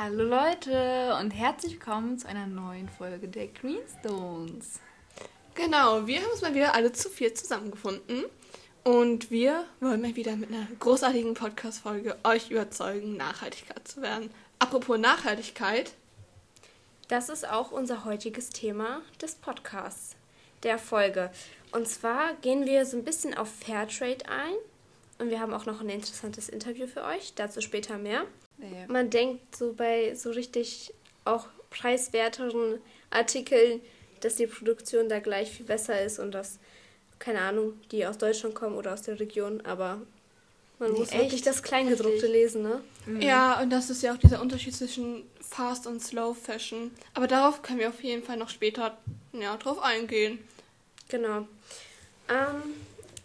Hallo Leute und herzlich willkommen zu einer neuen Folge der Greenstones. Genau, wir haben uns mal wieder alle zu vier zusammengefunden und wir wollen mal wieder mit einer großartigen Podcast-Folge euch überzeugen, Nachhaltigkeit zu werden. Apropos Nachhaltigkeit. Das ist auch unser heutiges Thema des Podcasts, der Folge. Und zwar gehen wir so ein bisschen auf Fairtrade ein und wir haben auch noch ein interessantes Interview für euch, dazu später mehr. Nee. Man denkt so bei so richtig auch preiswerteren Artikeln, dass die Produktion da gleich viel besser ist und dass, keine Ahnung, die aus Deutschland kommen oder aus der Region, aber man Nee, muss wirklich echt? das Kleingedruckte lesen, ne? Ja, und das ist ja auch dieser Unterschied zwischen Fast und Slow Fashion. Aber darauf können wir auf jeden Fall noch später ja, drauf eingehen. Genau. Ähm,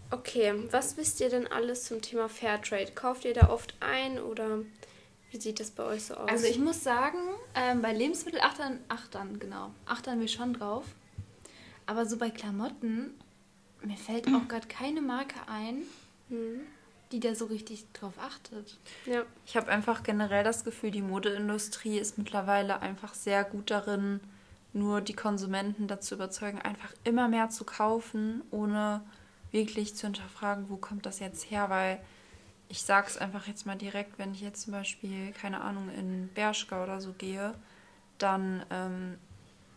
okay, was wisst ihr denn alles zum Thema Fairtrade? Kauft ihr da oft ein oder wie sieht das bei euch so aus? Also ich muss sagen, ähm, bei Lebensmittel achtern, achtern, genau, achtern wir schon drauf. Aber so bei Klamotten, mir fällt auch gerade keine Marke ein, Hm, die da so richtig drauf achtet. ja. Ich habe einfach generell das Gefühl, die Modeindustrie ist mittlerweile einfach sehr gut darin, nur die Konsumenten dazu überzeugen, einfach immer mehr zu kaufen, ohne wirklich zu hinterfragen, wo kommt das jetzt her, weil ich sage es einfach jetzt mal direkt, wenn ich jetzt zum Beispiel, keine Ahnung, in Bershka oder so gehe, dann ähm,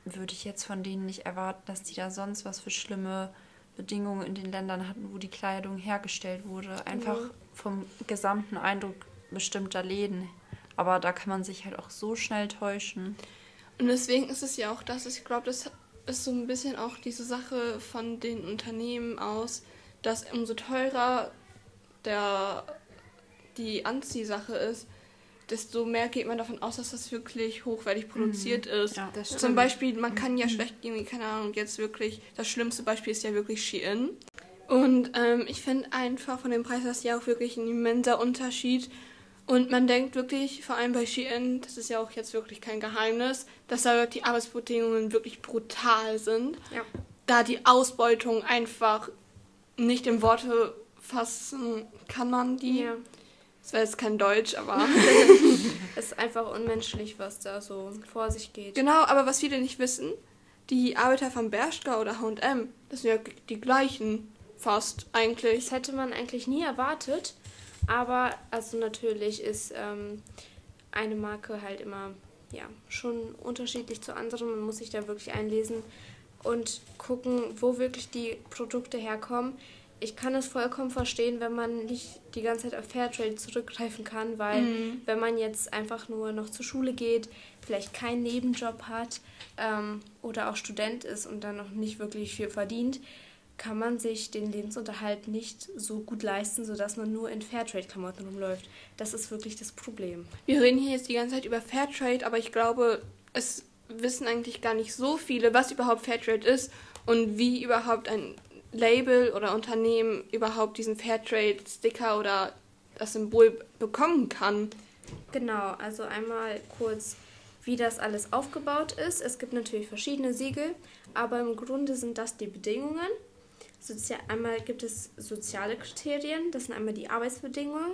würde ich jetzt von denen nicht erwarten, dass die da sonst was für schlimme Bedingungen in den Ländern hatten, wo die Kleidung hergestellt wurde. Einfach Genau. vom gesamten Eindruck bestimmter Läden. Aber da kann man sich halt auch so schnell täuschen. Und deswegen ist es ja auch das, ich glaube, das ist so ein bisschen auch diese Sache von den Unternehmen aus, dass umso teurer der, die Anziehsache ist, desto mehr geht man davon aus, dass das wirklich hochwertig produziert ist. Ja, Zum Beispiel, man kann ja schlecht gehen, keine Ahnung, jetzt wirklich, das schlimmste Beispiel ist ja wirklich Shein. Und ähm, ich finde einfach von dem Preis das ja auch wirklich ein immenser Unterschied. Und man denkt wirklich, vor allem bei Shein, das ist ja auch jetzt wirklich kein Geheimnis, dass da die Arbeitsbedingungen wirklich brutal sind. Ja. Da die Ausbeutung einfach nicht in Worte fassen kann man die. ja. Das war jetzt kein Deutsch, aber. Es ist einfach unmenschlich, was da so vor sich geht. Genau, aber was viele nicht wissen, die Arbeiter von Bershka oder H&M, das sind ja die gleichen fast eigentlich. Das hätte man eigentlich nie erwartet, aber also natürlich ist ähm, eine Marke halt immer ja schon unterschiedlich zu anderen. Man muss sich da wirklich einlesen und gucken, wo wirklich die Produkte herkommen. Ich kann es vollkommen verstehen, wenn man nicht die ganze Zeit auf Fairtrade zurückgreifen kann, weil Mhm. wenn man jetzt einfach nur noch zur Schule geht, vielleicht keinen Nebenjob hat ähm, oder auch Student ist und dann noch nicht wirklich viel verdient, kann man sich den Lebensunterhalt nicht so gut leisten, sodass man nur in Fairtrade-Klamotten rumläuft. Das ist wirklich das Problem. Wir reden hier jetzt die ganze Zeit über Fairtrade, aber ich glaube, es wissen eigentlich gar nicht so viele, was überhaupt Fairtrade ist und wie überhaupt ein Label oder Unternehmen überhaupt diesen Fairtrade-Sticker oder das Symbol bekommen kann. Genau, also einmal kurz, wie das alles aufgebaut ist. Es gibt natürlich verschiedene Siegel, aber im Grunde sind das die Bedingungen. Sozia einmal gibt es soziale Kriterien, das sind einmal die Arbeitsbedingungen.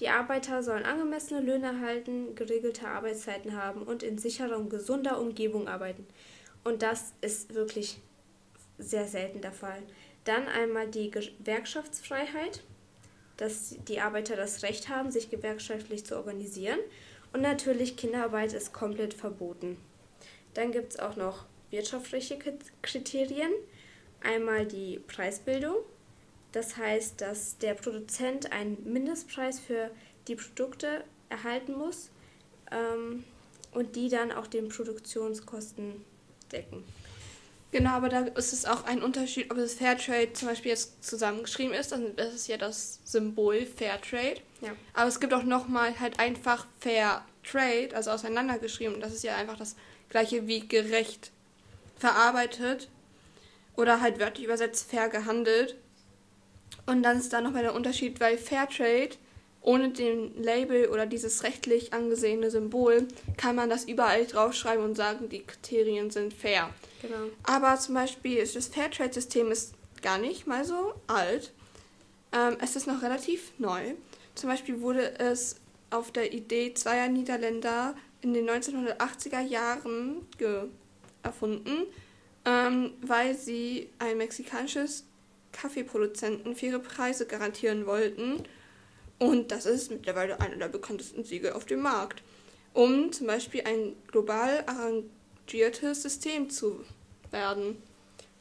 Die Arbeiter sollen angemessene Löhne erhalten, geregelte Arbeitszeiten haben und in sicherer und gesunder Umgebung arbeiten. Und das ist wirklich sehr selten der Fall. Dann einmal die Gewerkschaftsfreiheit, dass die Arbeiter das Recht haben, sich gewerkschaftlich zu organisieren. Und natürlich Kinderarbeit ist komplett verboten. Dann gibt es auch noch wirtschaftliche Kriterien. Einmal die Preisbildung. Das heißt, dass der Produzent einen Mindestpreis für die Produkte erhalten muss ähm, und die dann auch den Produktionskosten decken. Genau, aber da ist es auch ein Unterschied, ob das Fairtrade zum Beispiel jetzt zusammengeschrieben ist, dann das ist ja das Symbol Fairtrade. Ja. Aber es gibt auch nochmal halt einfach Fair Trade, also auseinandergeschrieben. Und das ist ja einfach das gleiche wie gerecht verarbeitet oder halt wörtlich übersetzt fair gehandelt. Und dann ist da nochmal der Unterschied, weil Fairtrade ohne den Label oder dieses rechtlich angesehene Symbol kann man das überall draufschreiben und sagen, die Kriterien sind fair. Genau. Aber zum Beispiel ist das Fairtrade-System ist gar nicht mal so alt. Ähm, es ist noch relativ neu. Zum Beispiel wurde es auf der Idee zweier Niederländer in den 1980er Jahren erfunden, ähm, weil sie ein mexikanisches Kaffeeproduzenten faire Preise garantieren wollten. Und das ist mittlerweile einer der bekanntesten Siegel auf dem Markt, um zum Beispiel ein global arrangiertes System zu werden.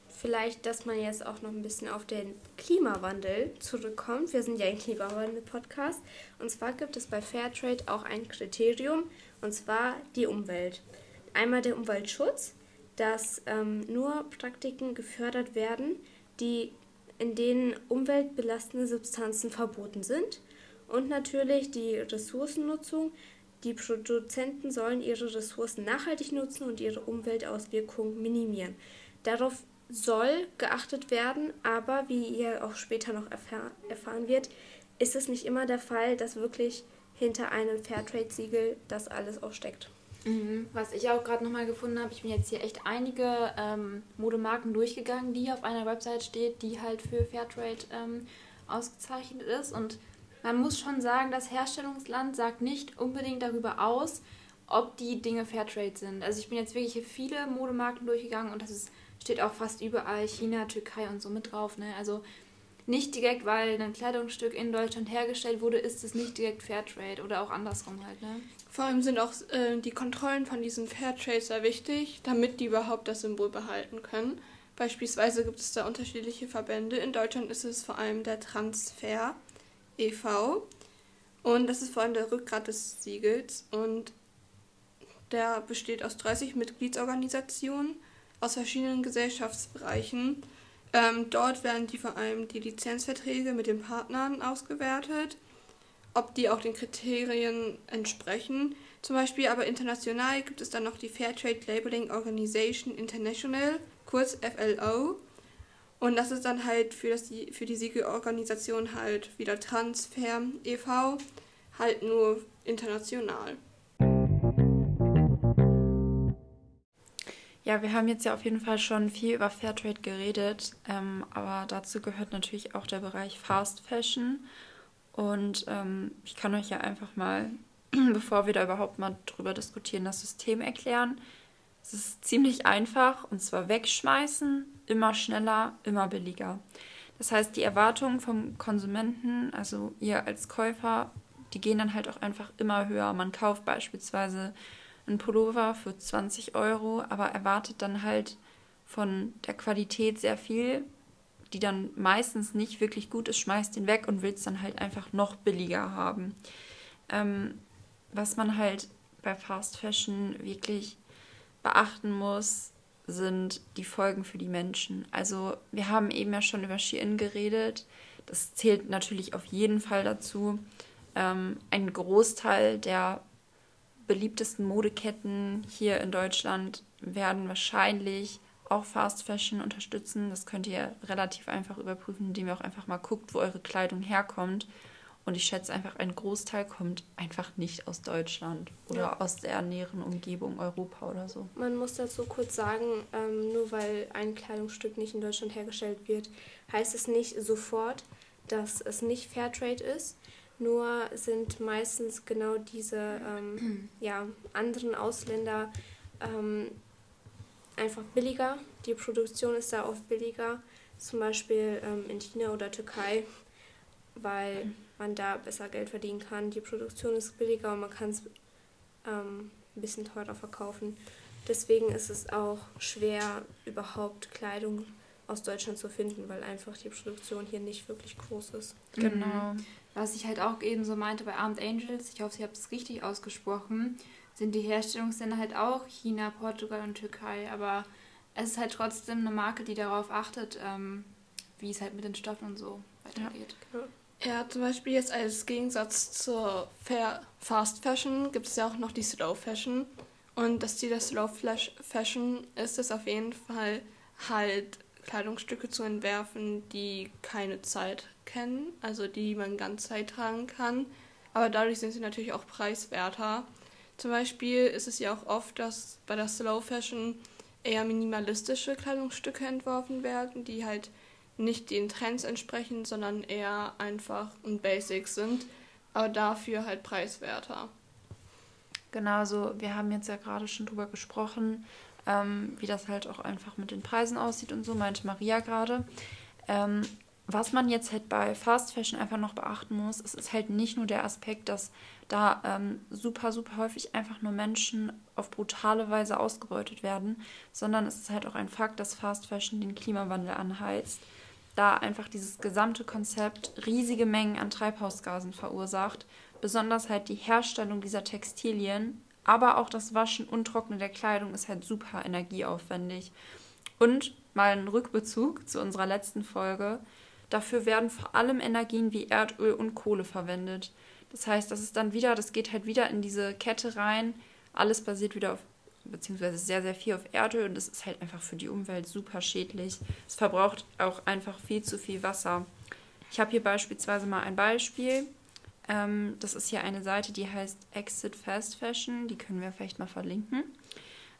Vielleicht, dass man jetzt auch noch ein bisschen auf den Klimawandel zurückkommt. Wir sind ja ein Klimawandel-Podcast. Und zwar gibt es bei Fairtrade auch ein Kriterium, und zwar die Umwelt. Einmal der Umweltschutz, dass ähm, nur Praktiken gefördert werden, die in denen umweltbelastende Substanzen verboten sind. Und natürlich die Ressourcennutzung. Die Produzenten sollen ihre Ressourcen nachhaltig nutzen und ihre Umweltauswirkungen minimieren. Darauf soll geachtet werden, aber wie ihr auch später noch erfahr erfahren wird, ist es nicht immer der Fall, dass wirklich hinter einem Fairtrade-Siegel das alles auch steckt. Mhm. Was ich auch gerade nochmal gefunden habe, ich bin jetzt hier echt einige ähm, Modemarken durchgegangen, die auf einer Website steht, die halt für Fairtrade ähm, ausgezeichnet ist. Und man muss schon sagen, das Herstellungsland sagt nicht unbedingt darüber aus, ob die Dinge Fairtrade sind. Also ich bin jetzt wirklich hier viele Modemarken durchgegangen und das ist steht auch fast überall China, Türkei und so mit drauf. Ne? Also nicht direkt, weil ein Kleidungsstück in Deutschland hergestellt wurde, ist es nicht direkt Fairtrade oder auch andersrum halt. Ne? Vor allem sind auch äh, die Kontrollen von diesen Fairtrade sehr wichtig, damit die überhaupt das Symbol behalten können. Beispielsweise gibt es da unterschiedliche Verbände. In Deutschland ist es vor allem der Transfer e.V. Und das ist vor allem der Rückgrat des Siegels. Und der besteht aus 30 Mitgliedsorganisationen aus verschiedenen Gesellschaftsbereichen. Ähm, dort werden die vor allem die Lizenzverträge mit den Partnern ausgewertet, ob die auch den Kriterien entsprechen. Zum Beispiel aber international gibt es dann noch die Fairtrade Labeling Organization International, kurz FLO. Und das ist dann halt für, das, für die Siegelorganisation halt wieder Transfer e.V., halt nur international. Ja, wir haben jetzt ja auf jeden Fall schon viel über Fairtrade geredet, ähm, aber dazu gehört natürlich auch der Bereich Fast Fashion. Und ähm, ich kann euch ja einfach mal, bevor wir da überhaupt mal drüber diskutieren, das System erklären. Es ist ziemlich einfach und zwar wegschmeißen, immer schneller, immer billiger. Das heißt, die Erwartungen vom Konsumenten, also ihr als Käufer, die gehen dann halt auch einfach immer höher. Man kauft beispielsweise ein Pullover für 20 Euro, aber erwartet dann halt von der Qualität sehr viel, die dann meistens nicht wirklich gut ist, schmeißt den weg und will es dann halt einfach noch billiger haben. Ähm, was man halt bei Fast Fashion wirklich beachten muss, sind die Folgen für die Menschen. Also wir haben eben ja schon über Shein geredet. Das zählt natürlich auf jeden Fall dazu. Ähm, ein Großteil der beliebtesten Modeketten hier in Deutschland werden wahrscheinlich auch Fast Fashion unterstützen. Das könnt ihr relativ einfach überprüfen, indem ihr auch einfach mal guckt, wo eure Kleidung herkommt. Und ich schätze einfach, ein Großteil kommt einfach nicht aus Deutschland oder ja. aus der näheren Umgebung Europa oder so. Man muss dazu kurz sagen, ähm, nur weil ein Kleidungsstück nicht in Deutschland hergestellt wird, heißt es nicht sofort, dass es nicht Fairtrade ist. Nur sind meistens genau diese ähm, ja, anderen Ausländer ähm, einfach billiger. Die Produktion ist da oft billiger, zum Beispiel ähm, in China oder Türkei, weil man da besser Geld verdienen kann. Die Produktion ist billiger und man kann es ähm, ein bisschen teurer verkaufen. Deswegen ist es auch schwer, überhaupt Kleidung aus Deutschland zu finden, weil einfach die Produktion hier nicht wirklich groß ist. Genau. Was ich halt auch eben so meinte bei Armed Angels, ich hoffe, ich habe es richtig ausgesprochen, sind die Herstellungsländer halt auch China, Portugal und Türkei. Aber es ist halt trotzdem eine Marke, die darauf achtet, ähm, wie es halt mit den Stoffen und so weitergeht. Ja, ja, zum Beispiel jetzt als Gegensatz zur Fast Fashion gibt es ja auch noch die Slow Fashion. Und das Ziel der Slow Fashion ist es auf jeden Fall halt Kleidungsstücke zu entwerfen, die keine Zeit kennen, also die man ganz Zeit tragen kann. Aber dadurch sind sie natürlich auch preiswerter. Zum Beispiel ist es ja auch oft, dass bei der Slow Fashion eher minimalistische Kleidungsstücke entworfen werden, die halt nicht den Trends entsprechen, sondern eher einfach und basic sind. aber dafür halt preiswerter. Genau, so wir haben jetzt ja gerade schon drüber gesprochen, ähm, wie das halt auch einfach mit den Preisen aussieht und so, meinte Maria gerade. Ähm, was man jetzt halt bei Fast Fashion einfach noch beachten muss, es ist halt nicht nur der Aspekt, dass da ähm, super, super häufig einfach nur Menschen auf brutale Weise ausgebeutet werden, sondern es ist halt auch ein Fakt, dass Fast Fashion den Klimawandel anheizt, da einfach dieses gesamte Konzept riesige Mengen an Treibhausgasen verursacht, besonders halt die Herstellung dieser Textilien, aber auch das Waschen und Trocknen der Kleidung ist halt super energieaufwendig. Und mal ein Rückbezug zu unserer letzten Folge. Dafür werden vor allem Energien wie Erdöl und Kohle verwendet. Das heißt, das ist dann wieder, das geht halt wieder in diese Kette rein. Alles basiert wieder auf, beziehungsweise sehr, sehr viel auf Erdöl und das ist halt einfach für die Umwelt super schädlich. Es verbraucht auch einfach viel zu viel Wasser. Ich habe hier beispielsweise mal ein Beispiel. Ähm, das ist hier eine Seite, die heißt Exit Fast Fashion. Die können wir vielleicht mal verlinken.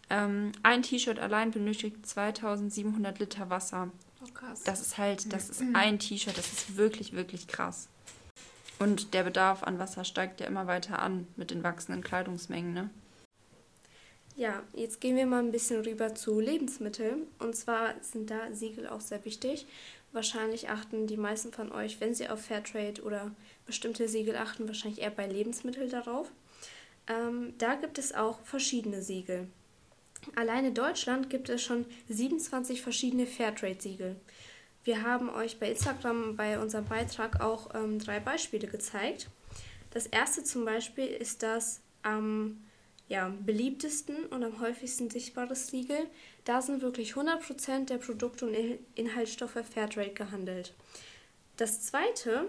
Ähm, ein T-Shirt allein benötigt 2700 Liter Wasser. Oh, krass. Das ist halt, das ist ein T-Shirt, das ist wirklich, wirklich krass. Und der Bedarf an Wasser steigt ja immer weiter an mit den wachsenden Kleidungsmengen, ne? Ja, jetzt gehen wir mal ein bisschen rüber zu Lebensmitteln. Und zwar sind da Siegel auch sehr wichtig. Wahrscheinlich achten die meisten von euch, wenn sie auf Fairtrade oder bestimmte Siegel achten, wahrscheinlich eher bei Lebensmitteln darauf. Ähm, da gibt es auch verschiedene Siegel. Allein in Deutschland gibt es schon 27 verschiedene Fairtrade-Siegel. Wir haben euch bei Instagram bei unserem Beitrag auch ähm, drei Beispiele gezeigt. Das erste zum Beispiel ist das am ja, beliebtesten und am häufigsten sichtbares Siegel. Da sind wirklich 100% der Produkte und Inhaltsstoffe Fairtrade gehandelt. Das zweite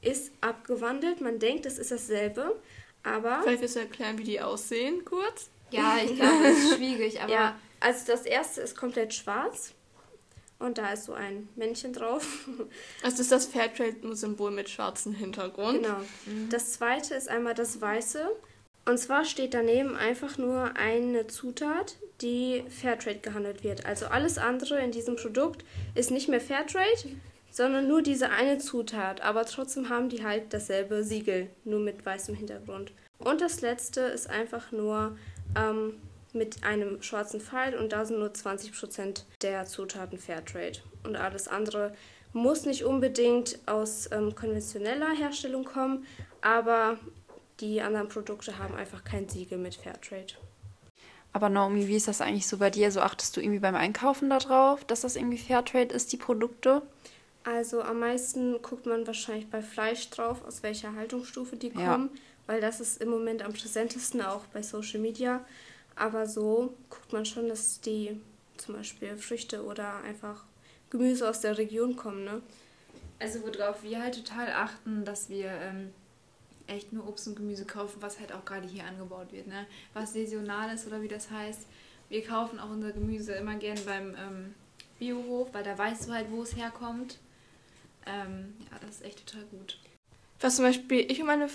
ist abgewandelt. Man denkt, es ist dasselbe, aber. Vielleicht willst du erklären, wie die aussehen, kurz? Ja, ich glaube, das ist schwierig, aber. Ja, also das erste ist komplett schwarz. Und da ist so ein Männchen drauf. Also ist das Fairtrade-Symbol mit schwarzem Hintergrund. Genau. Das zweite ist einmal das weiße. Und zwar steht daneben einfach nur eine Zutat, die Fairtrade gehandelt wird. Also alles andere in diesem Produkt ist nicht mehr Fairtrade, sondern nur diese eine Zutat. Aber trotzdem haben die halt dasselbe Siegel, nur mit weißem Hintergrund. Und das letzte ist einfach nur ähm, mit einem schwarzen Pfeil und da sind nur 20% der Zutaten Fairtrade. Und alles andere muss nicht unbedingt aus ähm, konventioneller Herstellung kommen, aber die anderen Produkte haben einfach kein Siegel mit Fairtrade. Aber Naomi, wie ist das eigentlich so bei dir? So achtest du irgendwie beim Einkaufen darauf, dass das irgendwie Fairtrade ist, die Produkte? Also am meisten guckt man wahrscheinlich bei Fleisch drauf, aus welcher Haltungsstufe die Ja. kommen, weil das ist im Moment am präsentesten auch bei Social Media. Aber so guckt man schon, dass die zum Beispiel Früchte oder einfach Gemüse aus der Region kommen, ne? Also worauf wir halt total achten, dass wir ähm, echt nur Obst und Gemüse kaufen, was halt auch gerade hier angebaut wird, ne? Was saisonal ist oder wie das heißt. Wir kaufen auch unser Gemüse immer gern beim ähm, Biohof, weil da weißt du halt, wo es herkommt. Ähm, ja, das ist echt total gut. Was zum Beispiel ich und meine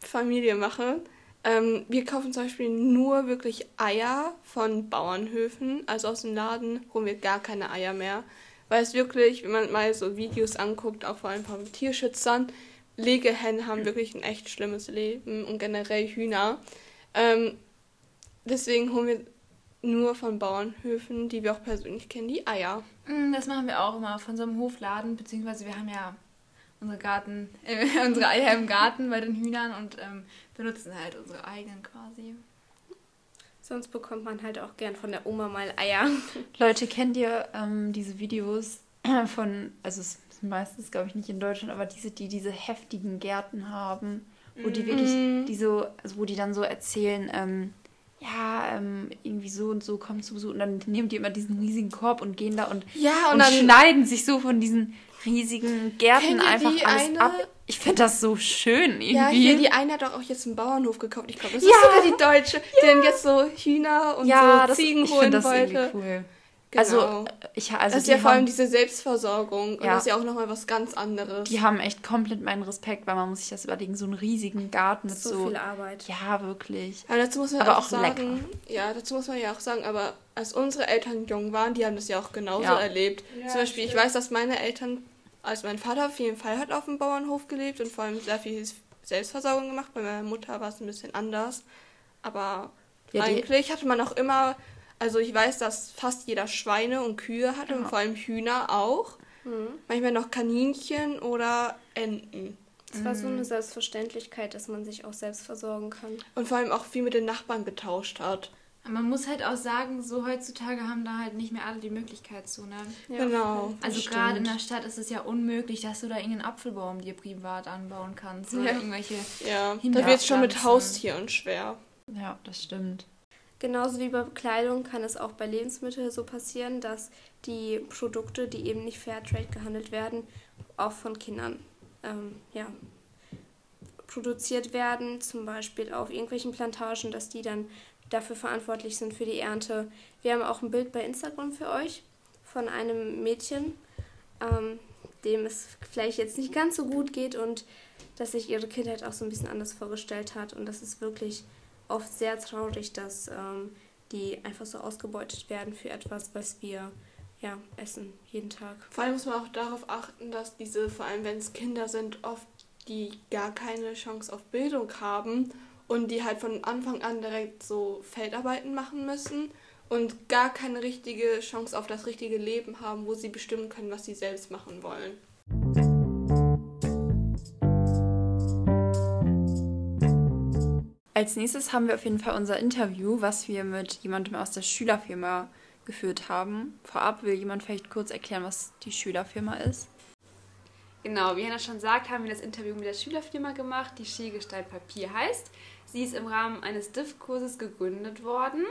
Familie machen, ähm, wir kaufen zum Beispiel nur wirklich Eier von Bauernhöfen. Also aus dem Laden holen wir gar keine Eier mehr. Weil es wirklich, wenn man mal so Videos anguckt, auch vor allem von Tierschützern, Legehennen haben wirklich ein echt schlimmes Leben und generell Hühner. Ähm, deswegen holen wir nur von Bauernhöfen, die wir auch persönlich kennen, die Eier. Mm, Das machen wir auch immer von so einem Hofladen, beziehungsweise wir haben ja unsere Garten, äh, unsere Eier im Garten bei den Hühnern und ähm, benutzen halt unsere eigenen quasi. Sonst bekommt man halt auch gern von der Oma mal Eier. Leute, kennt ihr ähm, diese Videos von, also es meistens, glaube ich, nicht in Deutschland, aber diese, die diese heftigen Gärten haben, wo die wirklich, die so, also wo die dann so erzählen, ähm, ja, ähm, irgendwie so und so kommen zu Besuch und dann nehmen die immer diesen riesigen Korb und gehen da und, Ja, und, und dann schneiden sich so von diesen riesigen Gärten einfach alles eine- ab. Ich finde das so schön irgendwie. Ja, hier, die eine hat doch auch jetzt einen Bauernhof gekauft. Ich glaube, das Ja. ist sogar die Deutsche, die dann jetzt so Hühner und ja, so das, Ziegen ich holen finde das wollte. irgendwie cool. Genau. Also, ich, also das ist die ja vor allem haben- diese Selbstversorgung. Und Ja. das ist ja auch nochmal was ganz anderes. Die haben echt komplett meinen Respekt, weil man muss sich das überlegen, so einen riesigen Garten mit So, so. viel Arbeit. ja, wirklich. aber dazu muss man Aber auch, auch sagen, ja, dazu muss man ja auch sagen, aber als unsere Eltern jung waren, die haben das ja auch genauso Ja. erlebt. Zum Beispiel, ich weiß, dass meine Eltern, also mein Vater auf jeden Fall hat auf dem Bauernhof gelebt und vor allem sehr viel Selbstversorgung gemacht. Bei meiner Mutter war es ein bisschen anders. Aber Ja, eigentlich hatte man auch immer, also ich weiß, dass fast jeder Schweine und Kühe hatte und vor allem Hühner auch. Manchmal noch Kaninchen oder Enten. Es war so eine Selbstverständlichkeit, dass man sich auch selbst versorgen kann. Und vor allem auch viel mit den Nachbarn getauscht hat. Man muss halt auch sagen, so heutzutage haben da halt nicht mehr alle die Möglichkeit zu, ne? genau. Also gerade in der Stadt ist es ja unmöglich, dass du da irgendeinen Apfelbaum dir privat anbauen kannst. Oder Ja. irgendwelche. Ja, da wird es schon mit Haustieren schwer. Ja, das stimmt. Genauso wie bei Bekleidung kann es auch bei Lebensmitteln so passieren, dass die Produkte, die eben nicht Fairtrade gehandelt werden, auch von Kindern ähm, ja, produziert werden, zum Beispiel auf irgendwelchen Plantagen, dass die dann dafür verantwortlich sind für die Ernte. Wir haben auch ein Bild bei Instagram für euch von einem Mädchen, ähm, dem es vielleicht jetzt nicht ganz so gut geht und dass sich ihre Kindheit auch so ein bisschen anders vorgestellt hat. Und das ist wirklich oft sehr traurig, dass ähm, die einfach so ausgebeutet werden für etwas, was wir ja, essen jeden Tag. Vor allem muss man auch darauf achten, dass diese, vor allem wenn es Kinder sind, oft die gar keine Chance auf Bildung haben und die halt von Anfang an direkt so Feldarbeiten machen müssen und gar keine richtige Chance auf das richtige Leben haben, wo sie bestimmen können, was sie selbst machen wollen. Als nächstes haben wir auf jeden Fall unser Interview, was wir mit jemandem aus der Schülerfirma geführt haben. Vorab will jemand vielleicht kurz erklären, was die Schülerfirma ist. Genau, wie Hannah schon sagt, haben wir das Interview mit der Schülerfirma gemacht, die Skigestalt Papier heißt. Sie ist im Rahmen eines DIF-Kurses gegründet worden.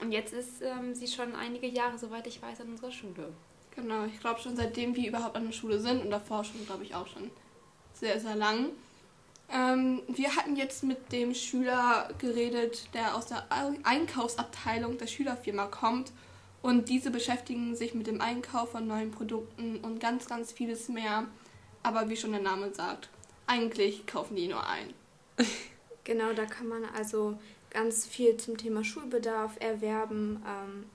Und jetzt ist ähm, sie schon einige Jahre, soweit ich weiß, an unserer Schule. Genau, ich glaube schon seitdem wir überhaupt an der Schule sind und davor schon, glaube ich, auch schon sehr, sehr lang. Ähm, wir hatten jetzt mit dem Schüler geredet, der aus der Ei- Einkaufsabteilung der Schülerfirma kommt. Und diese beschäftigen sich mit dem Einkauf von neuen Produkten und ganz, ganz vieles mehr. Aber wie schon der Name sagt, eigentlich kaufen die nur ein. Genau, da kann man also ganz viel zum Thema Schulbedarf erwerben. Ähm,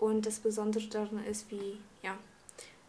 und das Besondere daran ist, wie, ja,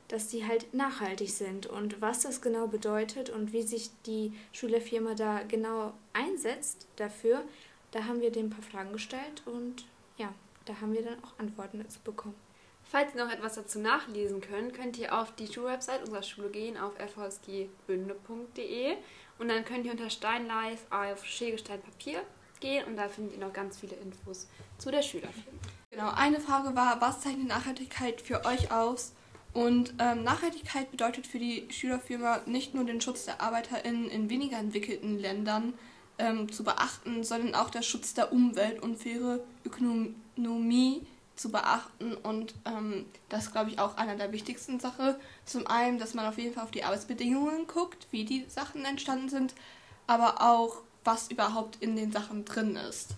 dass die halt nachhaltig sind und was das genau bedeutet und wie sich die Schülerfirma da genau einsetzt dafür. Da haben wir denen ein paar Fragen gestellt und ja, da haben wir dann auch Antworten dazu bekommen. Falls ihr noch etwas dazu nachlesen könnt, könnt ihr auf die Schulwebsite unserer Schule gehen, auf fvsgbünde.de und dann könnt ihr unter Steinlife auf Skigestalt Papier gehen und da findet ihr noch ganz viele Infos zu der Schülerfirma. Genau, eine Frage war, was zeichnet Nachhaltigkeit für euch aus? Und ähm, Nachhaltigkeit bedeutet für die Schülerfirma nicht nur den Schutz der ArbeiterInnen in weniger entwickelten Ländern ähm, zu beachten, sondern auch der Schutz der Umwelt und faire Ökonomie zu beachten. Und ähm, das ist, glaube ich, auch einer der wichtigsten Sachen. Zum einen, dass man auf jeden Fall auf die Arbeitsbedingungen guckt, wie die Sachen entstanden sind, aber auch, was überhaupt in den Sachen drin ist.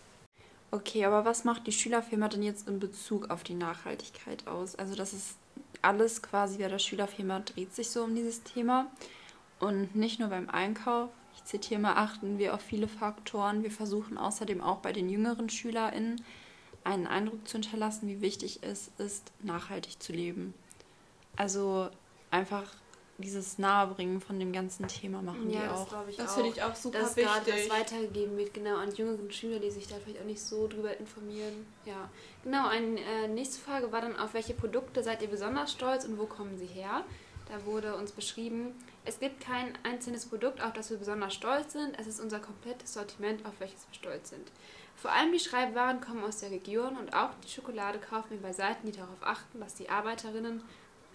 Okay, aber was macht die Schülerfirma denn jetzt in Bezug auf die Nachhaltigkeit aus? Also das ist alles quasi bei der Schülerfirma dreht sich so um dieses Thema. Und nicht nur beim Einkauf. Ich zitiere mal, achten wir auf viele Faktoren. Wir versuchen außerdem auch bei den jüngeren SchülerInnen einen Eindruck zu hinterlassen, wie wichtig es ist, nachhaltig zu leben. Also einfach dieses Nahebringen von dem ganzen Thema machen die auch. ich Das finde ich auch super dass gerade wichtig. das weitergegeben wird, genau, an jüngeren Schüler, die sich da vielleicht auch nicht so drüber informieren. Ja, genau. Eine äh, nächste Frage war dann, auf welche Produkte seid ihr besonders stolz und wo kommen sie her? Da wurde uns beschrieben, es gibt kein einzelnes Produkt, auf das wir besonders stolz sind. Es ist unser komplettes Sortiment, auf welches wir stolz sind. Vor allem die Schreibwaren kommen aus der Region und auch die Schokolade kaufen wir bei Seiten, die darauf achten, dass die Arbeiterinnen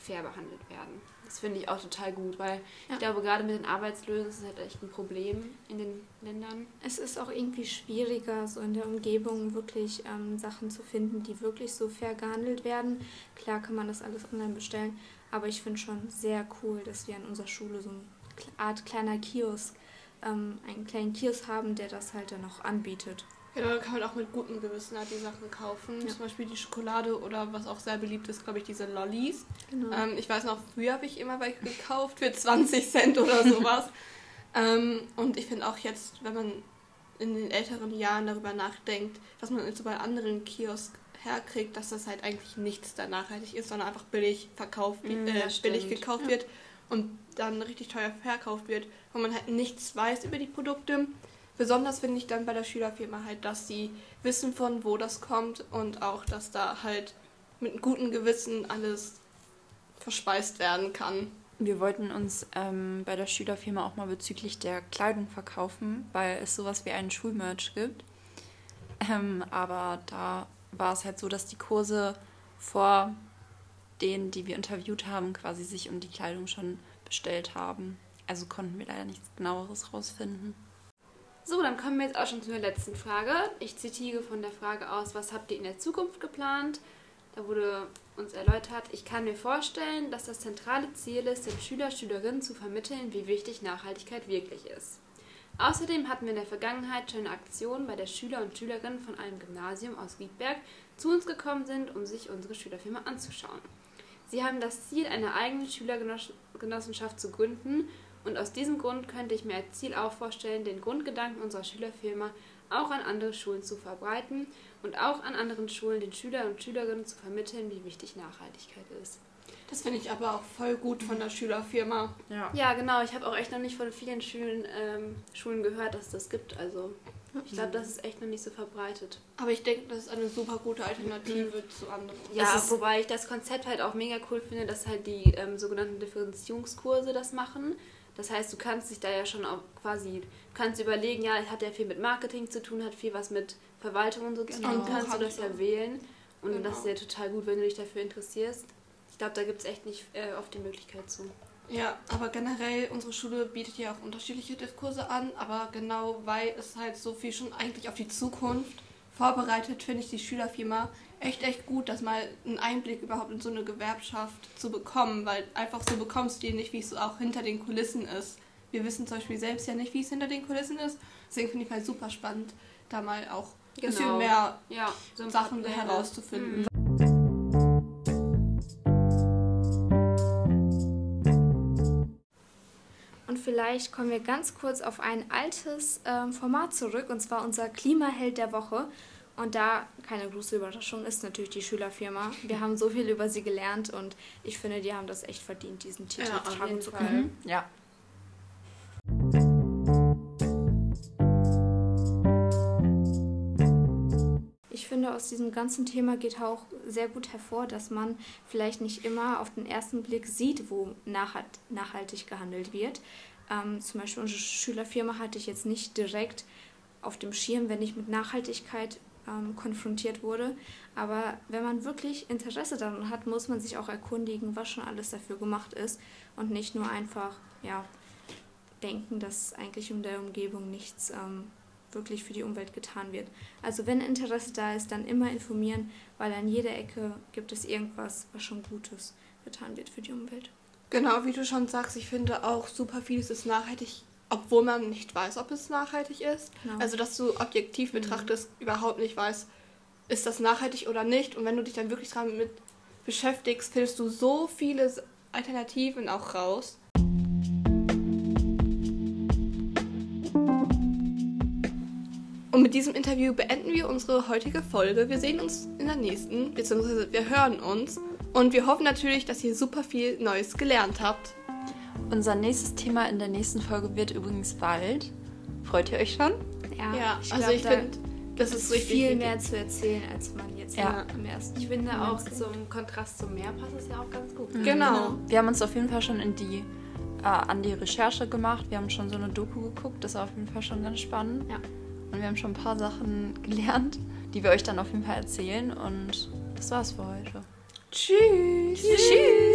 fair behandelt werden. Das finde ich auch total gut, weil Ja. ich glaube, gerade mit den Arbeitslosen ist es halt echt ein Problem in den Ländern. Es ist auch irgendwie schwieriger, so in der Umgebung wirklich ähm, Sachen zu finden, die wirklich so fair gehandelt werden. Klar kann man das alles online bestellen, aber ich finde schon sehr cool, dass wir an unserer Schule so eine Art kleiner Kiosk, ähm, einen kleinen Kiosk haben, der das halt dann auch anbietet. Da kann man auch mit gutem Gewissen halt die Sachen kaufen. Ja. Zum Beispiel die Schokolade oder was auch sehr beliebt ist, glaube ich, diese Lollis. Genau. Ähm, ich weiß noch, früher habe ich immer welche gekauft für 20 Cent oder sowas. ähm, und ich finde auch jetzt, wenn man in den älteren Jahren darüber nachdenkt, was man jetzt so bei anderen Kiosks herkriegt, dass das halt eigentlich nichts da nachhaltig ist, sondern einfach billig verkauft, Mm, äh, billig gekauft Ja. wird. Und dann richtig teuer verkauft wird, wo man halt nichts weiß über die Produkte. Besonders finde ich dann bei der Schülerfirma halt, dass sie wissen von wo das kommt und auch, dass da halt mit gutem Gewissen alles verspeist werden kann. Wir wollten uns ähm, bei der Schülerfirma auch mal bezüglich der Kleidung verkaufen, weil es sowas wie einen Schulmerch gibt. Ähm, aber da war es halt so, dass die Kurse vor denen, die wir interviewt haben, quasi sich um die Kleidung schon bestellt haben. Also konnten wir leider nichts genaueres rausfinden. So, dann kommen wir jetzt auch schon zur letzten Frage. Ich zitiere von der Frage aus, was habt ihr in der Zukunft geplant? Da wurde uns erläutert, ich kann mir vorstellen, dass das zentrale Ziel ist, den Schüler, Schülerinnen zu vermitteln, wie wichtig Nachhaltigkeit wirklich ist. Außerdem hatten wir in der Vergangenheit schon eine Aktion, bei der Schüler und Schülerinnen von einem Gymnasium aus Riedberg zu uns gekommen sind, um sich unsere Schülerfirma anzuschauen. Sie haben das Ziel, eine eigene Schülergenossenschaft zu gründen und aus diesem Grund könnte ich mir als Ziel auch vorstellen, den Grundgedanken unserer Schülerfirma auch an andere Schulen zu verbreiten und auch an anderen Schulen den Schülern und Schülerinnen zu vermitteln, wie wichtig Nachhaltigkeit ist. Das finde ich aber auch voll gut von der Schülerfirma. Ja, ja genau. Ich habe auch echt noch nicht von vielen Schulen, ähm, Schulen gehört, dass es das gibt. Also ich glaube, das ist echt noch nicht so verbreitet. Aber ich denke, das ist eine super gute Alternative mhm. zu anderen. Ja, wobei ich das Konzept halt auch mega cool finde, dass halt die ähm, sogenannten Differenzierungskurse das machen. Das heißt, du kannst dich da ja schon auch quasi, kannst überlegen, ja, hat ja viel mit Marketing zu tun, hat viel was mit Verwaltung und so zu tun, kannst du das ja wählen. Und genau. das ist ja total gut, wenn du dich dafür interessierst. Ich glaube, da gibt es echt nicht äh, oft die Möglichkeit zu. Ja, aber generell, unsere Schule bietet ja auch unterschiedliche Diskurse an, aber genau weil es halt so viel schon eigentlich auf die Zukunft vorbereitet, finde ich die Schülerfirma echt, echt gut, dass mal einen Einblick überhaupt in so eine Gewerkschaft zu bekommen, weil einfach so bekommst du nicht, wie es so auch hinter den Kulissen ist. Wir wissen zum Beispiel selbst ja nicht, wie es hinter den Kulissen ist. Deswegen finde ich halt super spannend, da mal auch ein genau. bisschen mehr ja, so Sachen herauszufinden. Mhm. Und vielleicht kommen wir ganz kurz auf ein altes ähm, Format zurück, und zwar unser Klimaheld der Woche. Und da, keine große Überraschung, ist natürlich die Schülerfirma. Wir haben so viel über sie gelernt und ich finde, die haben das echt verdient, diesen Titel ja, tragen zu können. Mhm. Ja. Ich finde, aus diesem ganzen Thema geht auch sehr gut hervor, dass man vielleicht nicht immer auf den ersten Blick sieht, wo nachhaltig gehandelt wird. Ähm, zum Beispiel unsere Schülerfirma hatte ich jetzt nicht direkt auf dem Schirm, wenn ich mit Nachhaltigkeit ähm, konfrontiert wurde. Aber wenn man wirklich Interesse daran hat, muss man sich auch erkundigen, was schon alles dafür gemacht ist und nicht nur einfach ja, denken, dass eigentlich in der Umgebung nichts ähm, wirklich für die Umwelt getan wird. Also wenn Interesse da ist, dann immer informieren, weil an jeder Ecke gibt es irgendwas, was schon Gutes getan wird für die Umwelt. Genau, wie du schon sagst, ich finde auch super vieles ist nachhaltig obwohl man nicht weiß, ob es nachhaltig ist. Genau. Also, dass du objektiv mhm. betrachtest, mhm. überhaupt nicht weißt, ist das nachhaltig oder nicht. Und wenn du dich dann wirklich damit beschäftigst, findest du so viele Alternativen auch raus. Und mit diesem Interview beenden wir unsere heutige Folge. Wir sehen uns in der nächsten, beziehungsweise wir hören uns. Und wir hoffen natürlich, dass ihr super viel Neues gelernt habt. Unser nächstes Thema in der nächsten Folge wird übrigens Wald. Freut ihr euch schon? Ja, ja ich also glaub, ich finde, das ist richtig viel mehr zu erzählen, als man jetzt ja. im ersten. Ich finde auch zum Kontrast zum Meer passt es ja auch ganz gut. Mhm. Genau. Wir haben uns auf jeden Fall schon in die äh, an die Recherche gemacht. Wir haben schon so eine Doku geguckt. Das war auf jeden Fall schon ganz spannend. Ja. Und wir haben schon ein paar Sachen gelernt, die wir euch dann auf jeden Fall erzählen. Und das war's für heute. Tschüss. Tschüss. Tschüss.